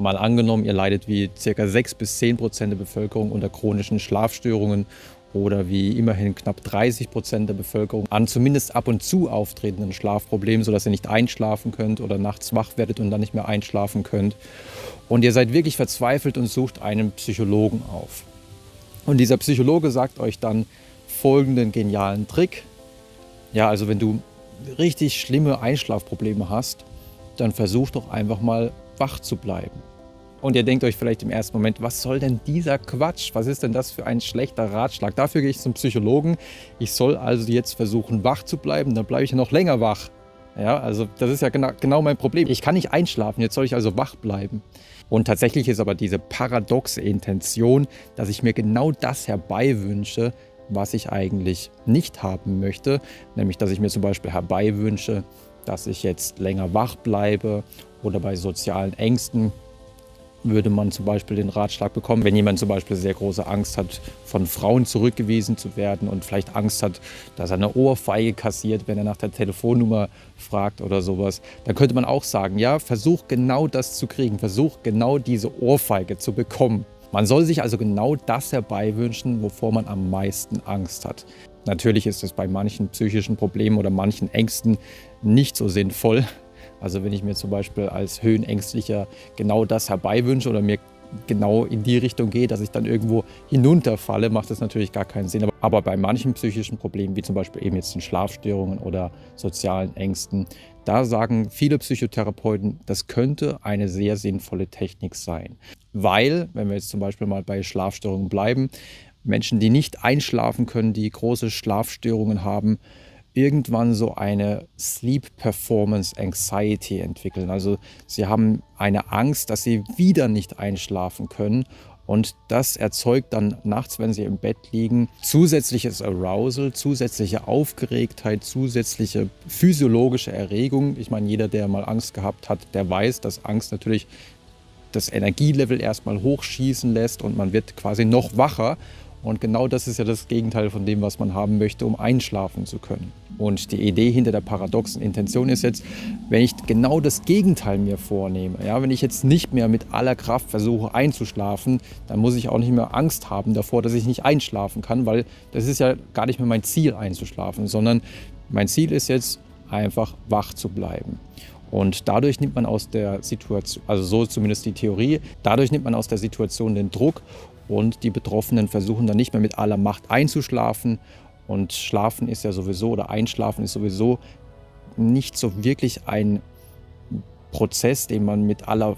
Mal angenommen, ihr leidet wie ca. 6 bis 10 Prozent der Bevölkerung unter chronischen Schlafstörungen oder wie immerhin knapp 30 Prozent der Bevölkerung an zumindest ab und zu auftretenden Schlafproblemen, sodass ihr nicht einschlafen könnt oder nachts wach werdet und dann nicht mehr einschlafen könnt. Und ihr seid wirklich verzweifelt und sucht einen Psychologen auf. Und dieser Psychologe sagt euch dann folgenden genialen Trick. Ja, also wenn du richtig schlimme Einschlafprobleme hast, dann versuch doch einfach mal wach zu bleiben. Und ihr denkt euch vielleicht im ersten Moment, was soll denn dieser Quatsch? Was ist denn das für ein schlechter Ratschlag? Dafür gehe ich zum Psychologen. Ich soll also jetzt versuchen, wach zu bleiben, dann bleibe ich noch länger wach. Ja, also das ist ja genau, genau mein Problem. Ich kann nicht einschlafen, jetzt soll ich also wach bleiben. Und tatsächlich ist aber diese paradoxe Intention, dass ich mir genau das herbeiwünsche, was ich eigentlich nicht haben möchte. Nämlich, dass ich mir zum Beispiel herbeiwünsche, dass ich jetzt länger wach bleibe oder bei sozialen Ängsten würde man zum Beispiel den Ratschlag bekommen, wenn jemand zum Beispiel sehr große Angst hat, von Frauen zurückgewiesen zu werden und vielleicht Angst hat, dass er eine Ohrfeige kassiert, wenn er nach der Telefonnummer fragt oder sowas, dann könnte man auch sagen, ja, versuch genau das zu kriegen, versuch genau diese Ohrfeige zu bekommen. Man soll sich also genau das herbeiwünschen, wovor man am meisten Angst hat. Natürlich ist es bei manchen psychischen Problemen oder manchen Ängsten nicht so sinnvoll, also wenn ich mir zum Beispiel als Höhenängstlicher genau das herbeiwünsche oder mir genau in die Richtung gehe, dass ich dann irgendwo hinunterfalle, macht das natürlich gar keinen Sinn. Aber bei manchen psychischen Problemen, wie zum Beispiel eben jetzt den Schlafstörungen oder sozialen Ängsten, da sagen viele Psychotherapeuten, das könnte eine sehr sinnvolle Technik sein. Weil, wenn wir jetzt zum Beispiel mal bei Schlafstörungen bleiben, Menschen, die nicht einschlafen können, die große Schlafstörungen haben, irgendwann so eine Sleep Performance Anxiety entwickeln. Also sie haben eine Angst, dass sie wieder nicht einschlafen können. Und das erzeugt dann nachts, wenn sie im Bett liegen, zusätzliches Arousal, zusätzliche Aufgeregtheit, zusätzliche physiologische Erregung. Ich meine, jeder, der mal Angst gehabt hat, der weiß, dass Angst natürlich das Energielevel erstmal hochschießen lässt und man wird quasi noch wacher. Und genau das ist ja das Gegenteil von dem, was man haben möchte, um einschlafen zu können. Und die Idee hinter der paradoxen Intention ist jetzt, wenn ich genau das Gegenteil mir vornehme, ja, wenn ich jetzt nicht mehr mit aller Kraft versuche einzuschlafen, dann muss ich auch nicht mehr Angst haben davor, dass ich nicht einschlafen kann, weil das ist ja gar nicht mehr mein Ziel einzuschlafen, sondern mein Ziel ist jetzt einfach wach zu bleiben. Und dadurch nimmt man aus der Situation, also so zumindest die Theorie, dadurch nimmt man aus der Situation den Druck und die Betroffenen versuchen dann nicht mehr mit aller Macht einzuschlafen. Und Schlafen ist ja sowieso oder Einschlafen ist sowieso nicht so wirklich ein Prozess, den man mit aller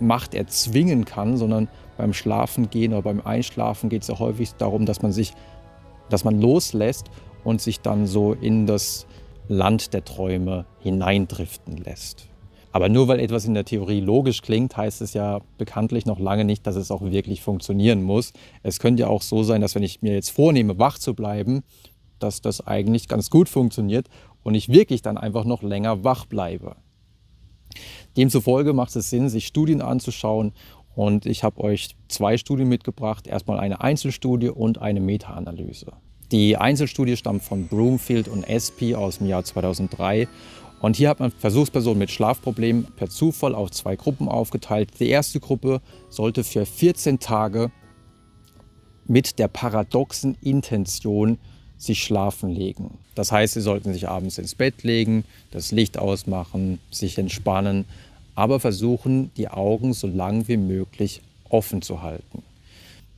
Macht erzwingen kann, sondern beim Schlafen gehen oder beim Einschlafen geht es ja häufig darum, dass man sich, dass man loslässt und sich dann so in das Land der Träume hineindriften lässt. Aber nur weil etwas in der Theorie logisch klingt, heißt es ja bekanntlich noch lange nicht, dass es auch wirklich funktionieren muss. Es könnte ja auch so sein, dass wenn ich mir jetzt vornehme, wach zu bleiben, dass das eigentlich ganz gut funktioniert und ich wirklich dann einfach noch länger wach bleibe. Demzufolge macht es Sinn, sich Studien anzuschauen und ich habe euch zwei Studien mitgebracht. Erstmal eine Einzelstudie und eine Meta-Analyse. Die Einzelstudie stammt von Broomfield und SP aus dem Jahr 2003 und hier hat man Versuchspersonen mit Schlafproblemen per Zufall auf zwei Gruppen aufgeteilt. Die erste Gruppe sollte für 14 Tage mit der paradoxen Intention sich schlafen legen. Das heißt, sie sollten sich abends ins Bett legen, das Licht ausmachen, sich entspannen, aber versuchen, die Augen so lang wie möglich offen zu halten.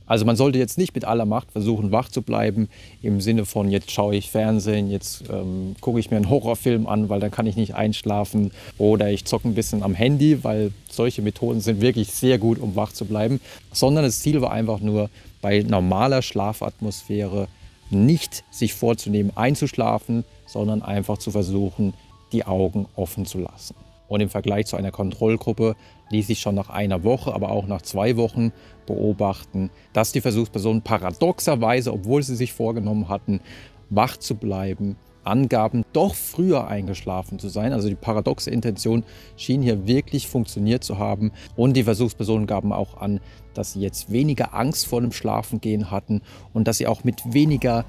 Also man sollte jetzt nicht mit aller Macht versuchen, wach zu bleiben, im Sinne von, jetzt schaue ich Fernsehen, jetzt ähm, gucke ich mir einen Horrorfilm an, weil dann kann ich nicht einschlafen. Oder ich zocke ein bisschen am Handy, weil solche Methoden sind wirklich sehr gut, um wach zu bleiben. Sondern das Ziel war einfach nur, bei normaler Schlafatmosphäre nicht sich vorzunehmen, einzuschlafen, sondern einfach zu versuchen, die Augen offen zu lassen. Und im Vergleich zu einer Kontrollgruppe ließ sich schon nach einer Woche, aber auch nach zwei Wochen beobachten, dass die Versuchspersonen paradoxerweise, obwohl sie sich vorgenommen hatten, wach zu bleiben, angaben, doch früher eingeschlafen zu sein. Also die paradoxe Intention schien hier wirklich funktioniert zu haben. Und die Versuchspersonen gaben auch an, dass sie jetzt weniger Angst vor dem Schlafengehen hatten und dass sie auch mit weniger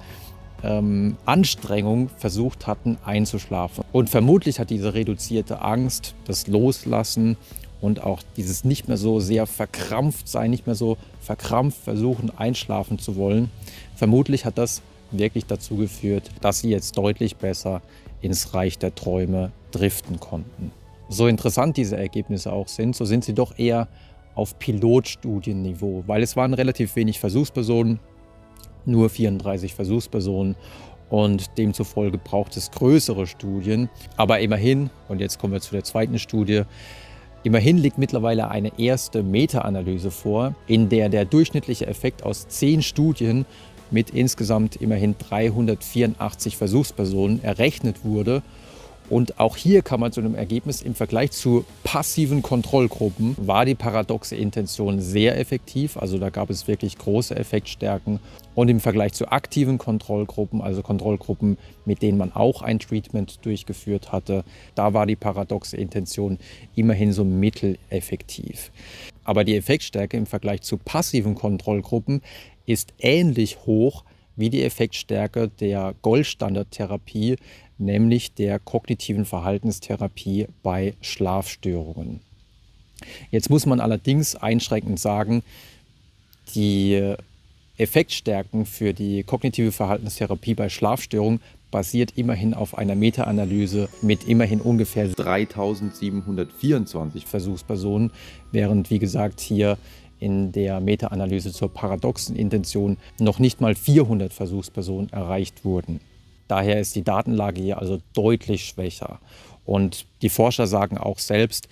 ähm, Anstrengung versucht hatten einzuschlafen. Und vermutlich hat diese reduzierte Angst, das Loslassen und auch dieses nicht mehr so sehr verkrampft sein, nicht mehr so verkrampft versuchen einschlafen zu wollen. Vermutlich hat das wirklich dazu geführt, dass sie jetzt deutlich besser ins Reich der Träume driften konnten. So interessant diese Ergebnisse auch sind, so sind sie doch eher auf Pilotstudienniveau, weil es waren relativ wenig Versuchspersonen, nur 34 Versuchspersonen und demzufolge braucht es größere Studien. Aber immerhin, und jetzt kommen wir zu der zweiten Studie, immerhin liegt mittlerweile eine erste Meta-Analyse vor, in der der durchschnittliche Effekt aus zehn Studien mit insgesamt immerhin 384 Versuchspersonen errechnet wurde und auch hier kam man zu einem Ergebnis, im Vergleich zu passiven Kontrollgruppen war die paradoxe Intention sehr effektiv. Also da gab es wirklich große Effektstärken. Und im Vergleich zu aktiven Kontrollgruppen, also Kontrollgruppen, mit denen man auch ein Treatment durchgeführt hatte, da war die paradoxe Intention immerhin so mitteleffektiv. Aber die Effektstärke im Vergleich zu passiven Kontrollgruppen ist ähnlich hoch wie die Effektstärke der Goldstandardtherapie, nämlich der kognitiven Verhaltenstherapie bei Schlafstörungen. Jetzt muss man allerdings einschränkend sagen, die Effektstärken für die kognitive Verhaltenstherapie bei Schlafstörungen basiert immerhin auf einer Meta-Analyse mit immerhin ungefähr 3724 Versuchspersonen, während wie gesagt hier in der Meta-Analyse zur paradoxen Intention noch nicht mal 400 Versuchspersonen erreicht wurden. Daher ist die Datenlage hier also deutlich schwächer. Und die Forscher sagen auch selbst,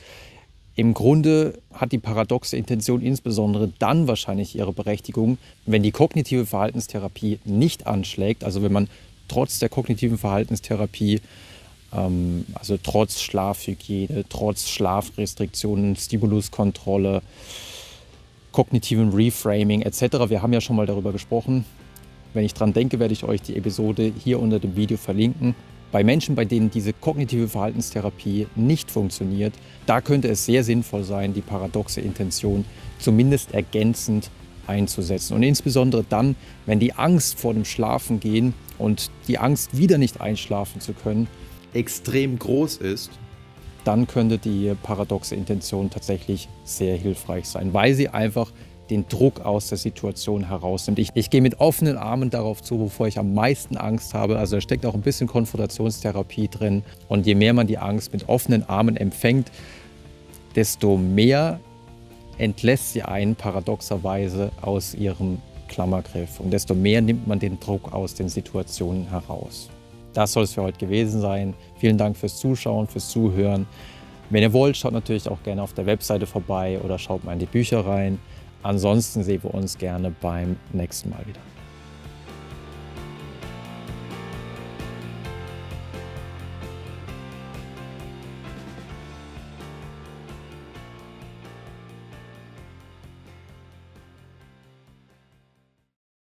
im Grunde hat die paradoxe Intention insbesondere dann wahrscheinlich ihre Berechtigung, wenn die kognitive Verhaltenstherapie nicht anschlägt, also wenn man trotz der kognitiven Verhaltenstherapie, ähm, also trotz Schlafhygiene, trotz Schlafrestriktionen, Stimuluskontrolle, kognitiven Reframing etc., wir haben ja schon mal darüber gesprochen, wenn ich dran denke, werde ich euch die Episode hier unter dem Video verlinken. Bei Menschen, bei denen diese kognitive Verhaltenstherapie nicht funktioniert, da könnte es sehr sinnvoll sein, die paradoxe Intention zumindest ergänzend einzusetzen. Und insbesondere dann, wenn die Angst vor dem Schlafengehen und die Angst, wieder nicht einschlafen zu können, extrem groß ist, dann könnte die paradoxe Intention tatsächlich sehr hilfreich sein, weil sie einfach den Druck aus der Situation herausnimmt. Ich, ich gehe mit offenen Armen darauf zu, wovor ich am meisten Angst habe. Also da steckt auch ein bisschen Konfrontationstherapie drin. Und je mehr man die Angst mit offenen Armen empfängt, desto mehr entlässt sie einen paradoxerweise aus ihrem Klammergriff. Und desto mehr nimmt man den Druck aus den Situationen heraus. Das soll es für heute gewesen sein. Vielen Dank fürs Zuschauen, fürs Zuhören. Wenn ihr wollt, schaut natürlich auch gerne auf der Webseite vorbei oder schaut mal in die Bücher rein. Ansonsten sehen wir uns gerne beim nächsten Mal wieder.